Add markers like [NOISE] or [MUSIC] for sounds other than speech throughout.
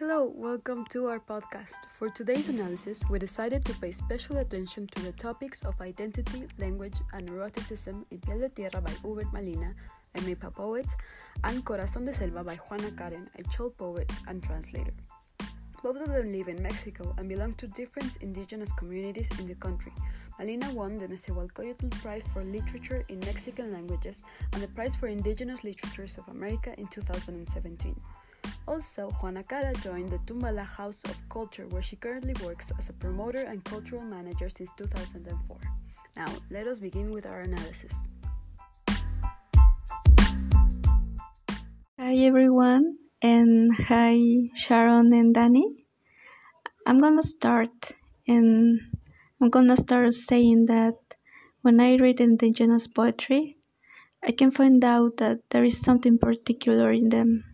Hello, welcome to our podcast. For today's analysis, we decided to pay special attention to the topics of identity, language, and eroticism in Piel de Tierra by Hubert Malina, a Mè'pàà poet, and Corazón de Selva by Juana Karen, a Chol poet and translator. Both of them live in Mexico and belong to different indigenous communities in the country. Malina won the Nezahualcóyotl Prize for Literature in Mexican Languages and the Prize for Indigenous Literatures of America in 2017. Also, Juana Karen joined the Tumbala House of Culture, where she currently works as a promoter and cultural manager since 2004. Now, let us begin with our analysis. Hi everyone, and hi Sharon and Danny. I'm gonna start, and I'm gonna start saying that when I read indigenous poetry, I can find out that there is something particular in them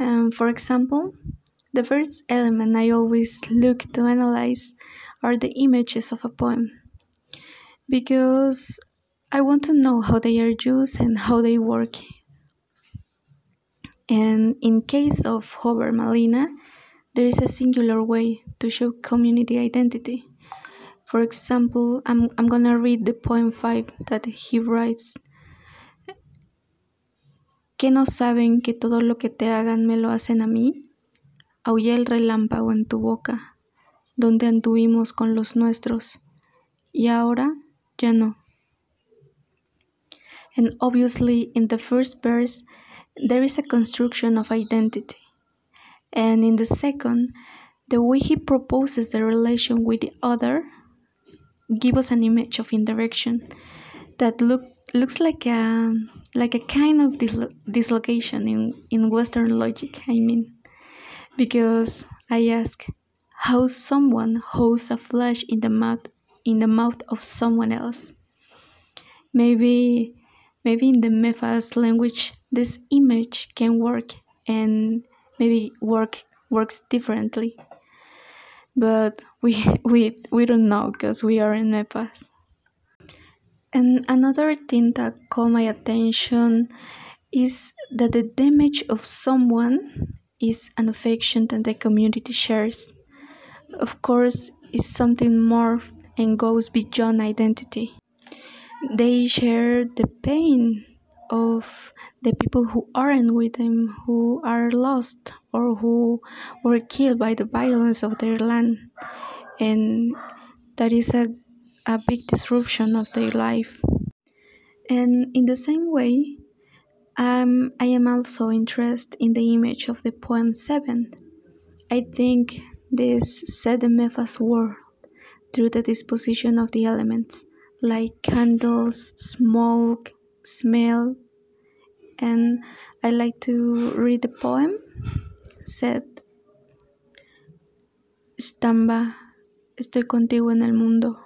um, for example, the first element I always look to analyze are the images of a poem because I want to know how they are used and how they work. And in case of Hubert Malina, there is a singular way to show community identity. For example, I'm, I'm gonna read the poem 5 that he writes ¿Qué no saben que todo lo que te hagan me lo hacen a mí? Aullé el relámpago en tu boca, donde anduvimos con los nuestros, y ahora ya no. And obviously, in the first verse, there is a construction of identity. And in the second, the way he proposes the relation with the other gives us an image of indirection that look looks like a like a kind of dislocation in in Western logic. I mean, because I ask how someone holds a flesh in the mouth in the mouth of someone else. Maybe maybe in the Mephas language this image can work and maybe work works differently. But we [LAUGHS] we we don't know because we are in Mephas. And another thing that caught my attention is that the damage of someone is an affection that the community shares. Of course, is something more and goes beyond identity. They share the pain of the people who aren't with them, who are lost or who were killed by the violence of their land. And that is a a big disruption of their life. And in the same way, um, I am also interested in the image of the poem 7. I think this set the Mephas world through the disposition of the elements, like candles, smoke, smell, and I like to read the poem. Said, Stamba, estoy contigo en el mundo.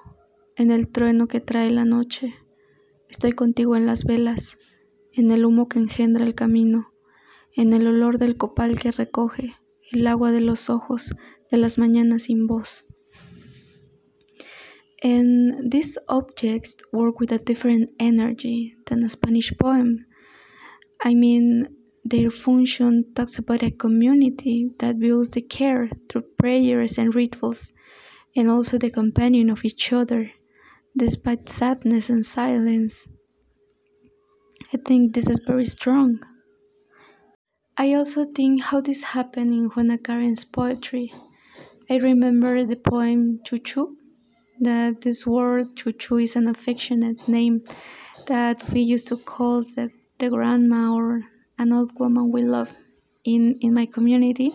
En el trueno que trae la noche. Estoy contigo en las velas, en el humo que engendra el camino, en el olor del copal que recoge, el agua de los ojos de las mañanas sin voz. And these objects work with a different energy than a Spanish poem. I mean, their function talks about a community that builds the care through prayers and rituals, and also the companion of each other despite sadness and silence. I think this is very strong. I also think how this happened in Juana Karen's poetry. I remember the poem Chuchu, that this word Chuchu is an affectionate name that we used to call the, the grandma or an old woman we love in, in my community.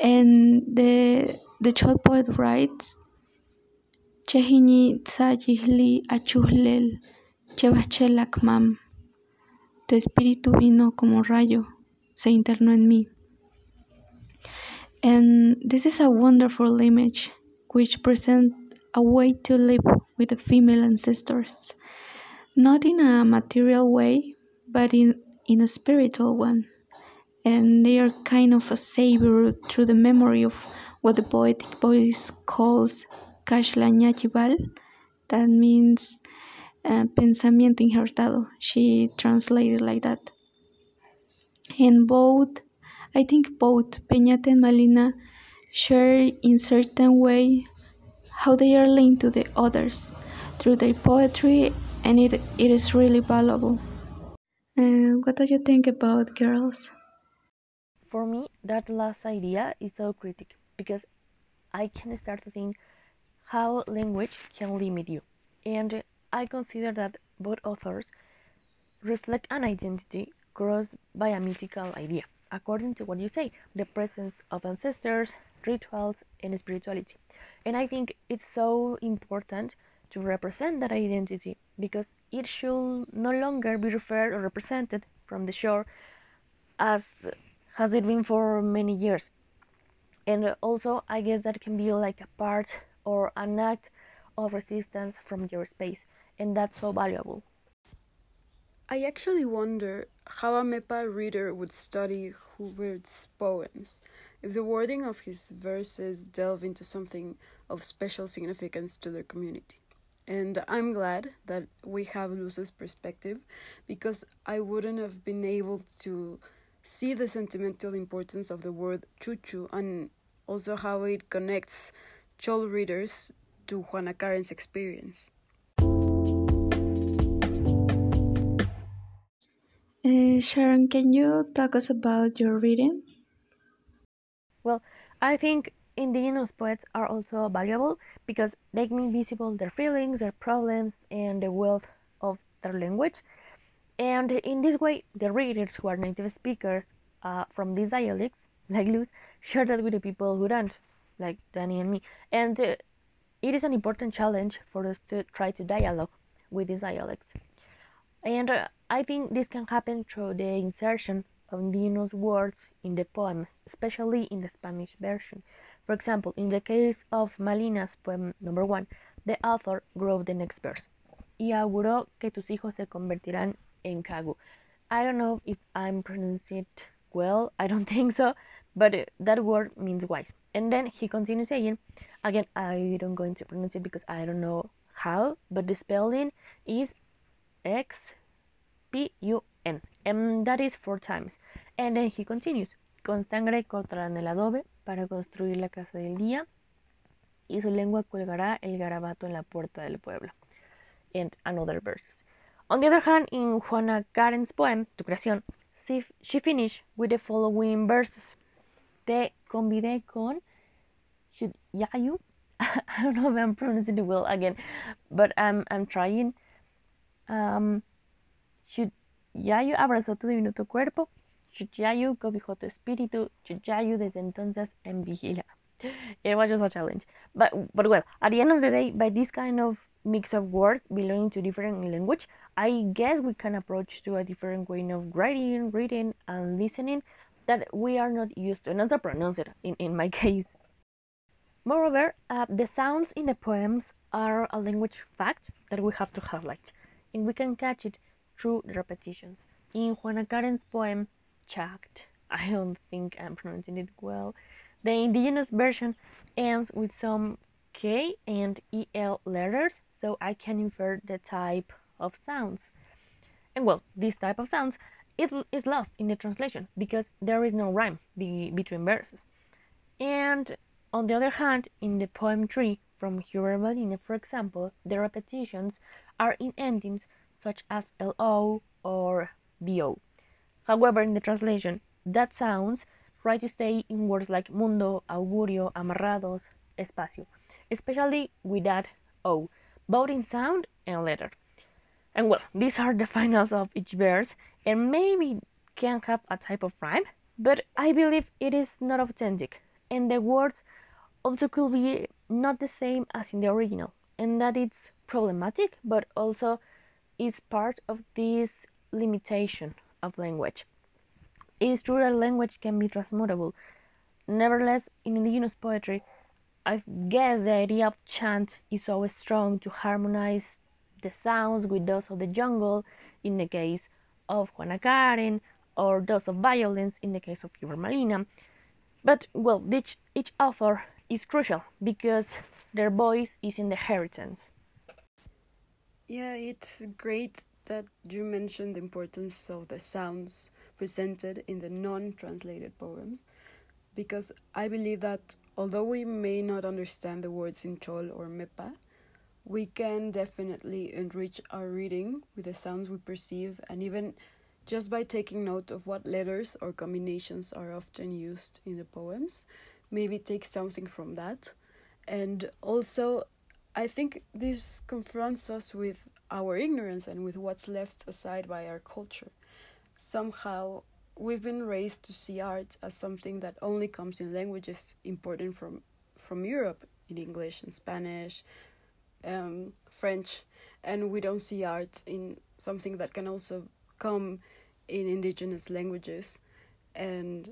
And the the Chol poet writes Chehini. Tu espíritu vino como rayo, se internó en mí. And this is a wonderful image which presents a way to live with the female ancestors, not in a material way, but in, in a spiritual one. And they are kind of a savior through the memory of what the poetic voice calls Kashlanyachibal, that means uh, pensamiento injertado. She translated like that. And both I think both Peñate and Malina share in certain way how they are linked to the others through their poetry and it, it is really valuable. Uh, what do you think about girls? For me, that last idea is so critical because I can start to think how language can limit you. And I consider that both authors reflect an identity crossed by a mythical idea, according to what you say, the presence of ancestors, rituals, and spirituality. And I think it's so important to represent that identity because it should no longer be referred or represented from the shore as has it been for many years. And also, I guess that can be like a part or an act of resistance from your space, and that's so valuable. I actually wonder how a Mè'pàà reader would study Hubert's poems if the wording of his verses delve into something of special significance to their community. And I'm glad that we have Luz's perspective because I wouldn't have been able to see the sentimental importance of the word chuchu and also how it connects Chol readers to Juana Karen's experience. Uh, Sharon, can you talk us about your reading? Well, I think indigenous poets are also valuable because they make visible their feelings, their problems, and the wealth of their language. And in this way, the readers who are native speakers uh, from these dialects, like Luz, share that with the people who don't, like Danny and me. And uh, it is an important challenge for us to try to dialogue with these dialects. And uh, I think this can happen through the insertion of indigenous words in the poems, especially in the Spanish version. For example, in the case of Malina's poem number one, the author wrote the next verse. Y auguró que tus hijos se convertirán en Kagu. I don't know if I'm pronouncing it well, I don't [LAUGHS] think so, but uh, that word means wise. And then he continues saying, again, I don't going to pronounce it because I don't know how, but the spelling is X P U N, and that is four times. And then he continues, con sangre cortarán el adobe para construir la casa del día, y su lengua colgará el garabato en la puerta del pueblo. And another verse. On the other hand, in Juana Karen's poem, Tu creación, she finished with the following verses. Te convidé con Yayu. [LAUGHS] I don't know if I'm pronouncing it well again, but I'm, I'm trying. Um, Chuchayu abrazó tu diminuto cuerpo, Chuchayu cobijó tu espíritu, Chuchayu desde entonces en vigila. [LAUGHS] It was just a challenge. But, but well, at the end of the day, by this kind of mix of words belonging to different language, I guess we can approach to a different way of writing, reading, and listening that we are not used to, not to pronounce it in, in my [LAUGHS] case. Moreover, uh, the sounds in the poems are a language fact that we have to highlight, and we can catch it through the repetitions. In Juana Karen's poem, Chact, I don't think I'm pronouncing it well, the indigenous version ends with some K and EL letters, so I can infer the type of sounds. And well, this type of sounds it is lost in the translation because there is no rhyme be between verses. And on the other hand, in the poem tree from Hubert for example, the repetitions are in endings such as LO or BO. However, in the translation, that sounds try to stay in words like mundo, augurio, amarrados, espacio, especially with that O, both in sound and letter. And well, these are the finals of each verse, and maybe can have a type of rhyme, but I believe it is not authentic, and the words also could be not the same as in the original, and that it's problematic, but also is part of this limitation of language. It is true that language can be transmutable. Nevertheless, in indigenous poetry, I guess the idea of chant is so strong to harmonize the sounds with those of the jungle in the case of Juana Karen or those of violence in the case of Hubert Malina. But well, each, each author is crucial because their voice is in the inheritance. Yeah, it's great that you mentioned the importance of the sounds presented in the non translated poems because I believe that although we may not understand the words in Chol or Mè'pàà, we can definitely enrich our reading with the sounds we perceive and even just by taking note of what letters or combinations are often used in the poems, maybe take something from that. And also, I think this confronts us with our ignorance and with what's left aside by our culture. Somehow, we've been raised to see art as something that only comes in languages important from from Europe, in English and Spanish, um, French, and we don't see art in something that can also come in indigenous languages, and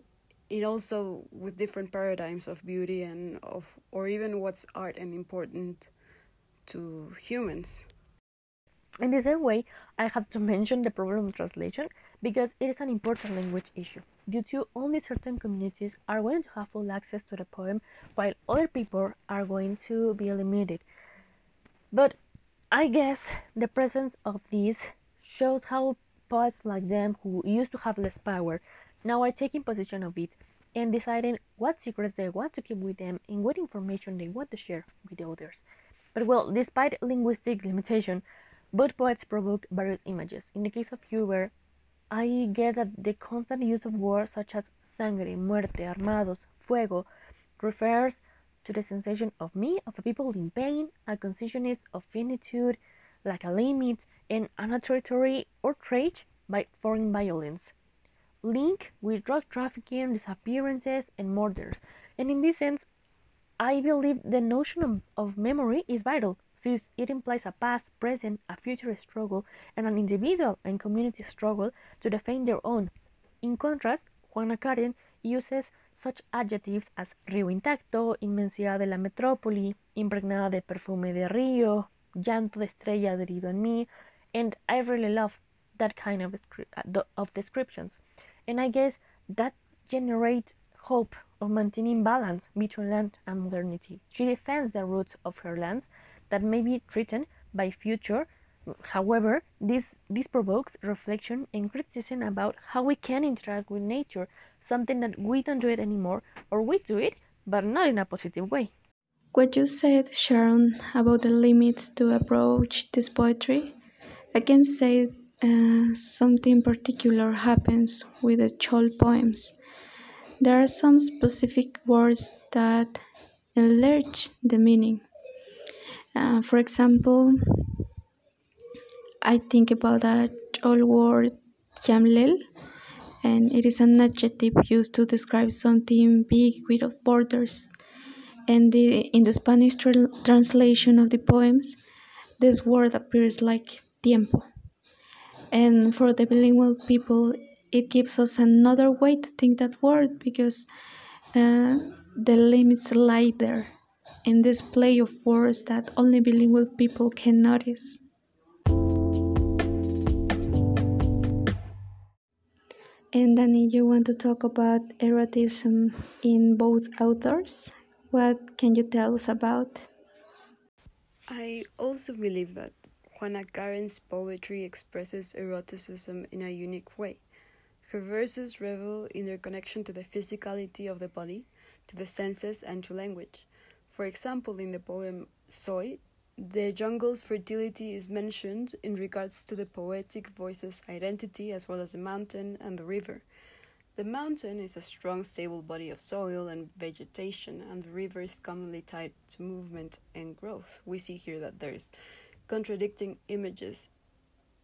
it also with different paradigms of beauty and of or even what's art and important to humans. In the same way, I have to mention the problem of translation because it is an important language issue. Due to only certain communities are going to have full access to the poem, while other people are going to be limited. But I guess the presence of these shows how poets like them who used to have less power now are taking possession of it and deciding what secrets they want to keep with them and what information they want to share with others. But well, despite linguistic limitation, both poets provoke various images. In the case of Huber, I guess that the constant use of words such as sangre, muerte, armados, fuego refers to the sensation of me, of a people in pain, a consciousness of finitude, like a limit, and an territory or trait by foreign violence. Link with drug trafficking, disappearances, and murders. And in this sense, I believe the notion of, of memory is vital since it implies a past, present, a future struggle, and an individual and community struggle to defend their own. In contrast, Juana Karen uses such adjectives as río intacto, inmensidad de la metrópoli, impregnada de perfume de río, llanto de estrella adherido en mí, and I really love that kind of, uh, of descriptions. And I guess that generates hope of maintaining balance between land and modernity. She defends the roots of her lands that may be threatened by future. However, this, this provokes reflection and criticism about how we can interact with nature, something that we don't do it anymore, or we do it, but not in a positive way. What you said, Sharon, about the limits to approach this poetry, I can say uh, something particular happens with the Chol poems. There are some specific words that enlarge the meaning. Uh, for example, I think about that old word yamlel, and it is an adjective used to describe something big without borders. And the, in the Spanish tra translation of the poems, this word appears like tiempo. And for the bilingual people, it gives us another way to think that word because uh, the limits lie there in this play of words that only bilingual people can notice. And Danny, you want to talk about eroticism in both authors? What can you tell us about? I also believe that Juana Karen's poetry expresses eroticism in a unique way. Her verses revel in their connection to the physicality of the body, to the senses, and to language. For example, in the poem Soy, the jungle's fertility is mentioned in regards to the poetic voice's identity as well as the mountain and the river. The mountain is a strong, stable body of soil and vegetation, and the river is commonly tied to movement and growth. We see here that there's contradicting images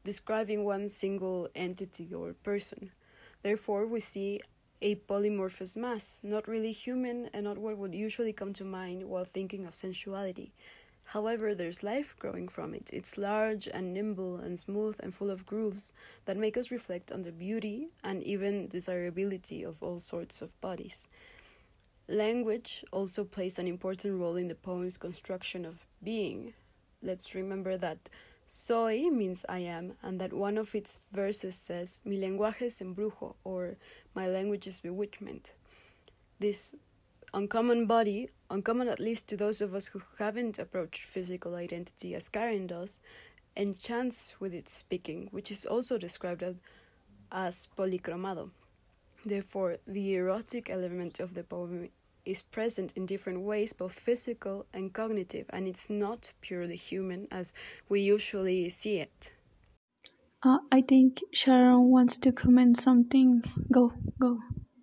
describing one single entity or person. Therefore, we see a polymorphous mass, not really human and not what would usually come to mind while thinking of sensuality. However, there's life growing from it. It's large and nimble and smooth and full of grooves that make us reflect on the beauty and even desirability of all sorts of bodies. Language also plays an important role in the poem's construction of being. Let's remember that Soy means I am, and that one of its verses says, Mi lenguaje es embrujo, or My language is bewitchment. This uncommon body, uncommon at least to those of us who haven't approached physical identity as Karen does, enchants with its speaking, which is also described as as policromado. Therefore, the erotic element of the poem is present in different ways, both physical and cognitive, and it's not purely human as we usually see it. Uh, I think Sharon wants to comment something. Go, go.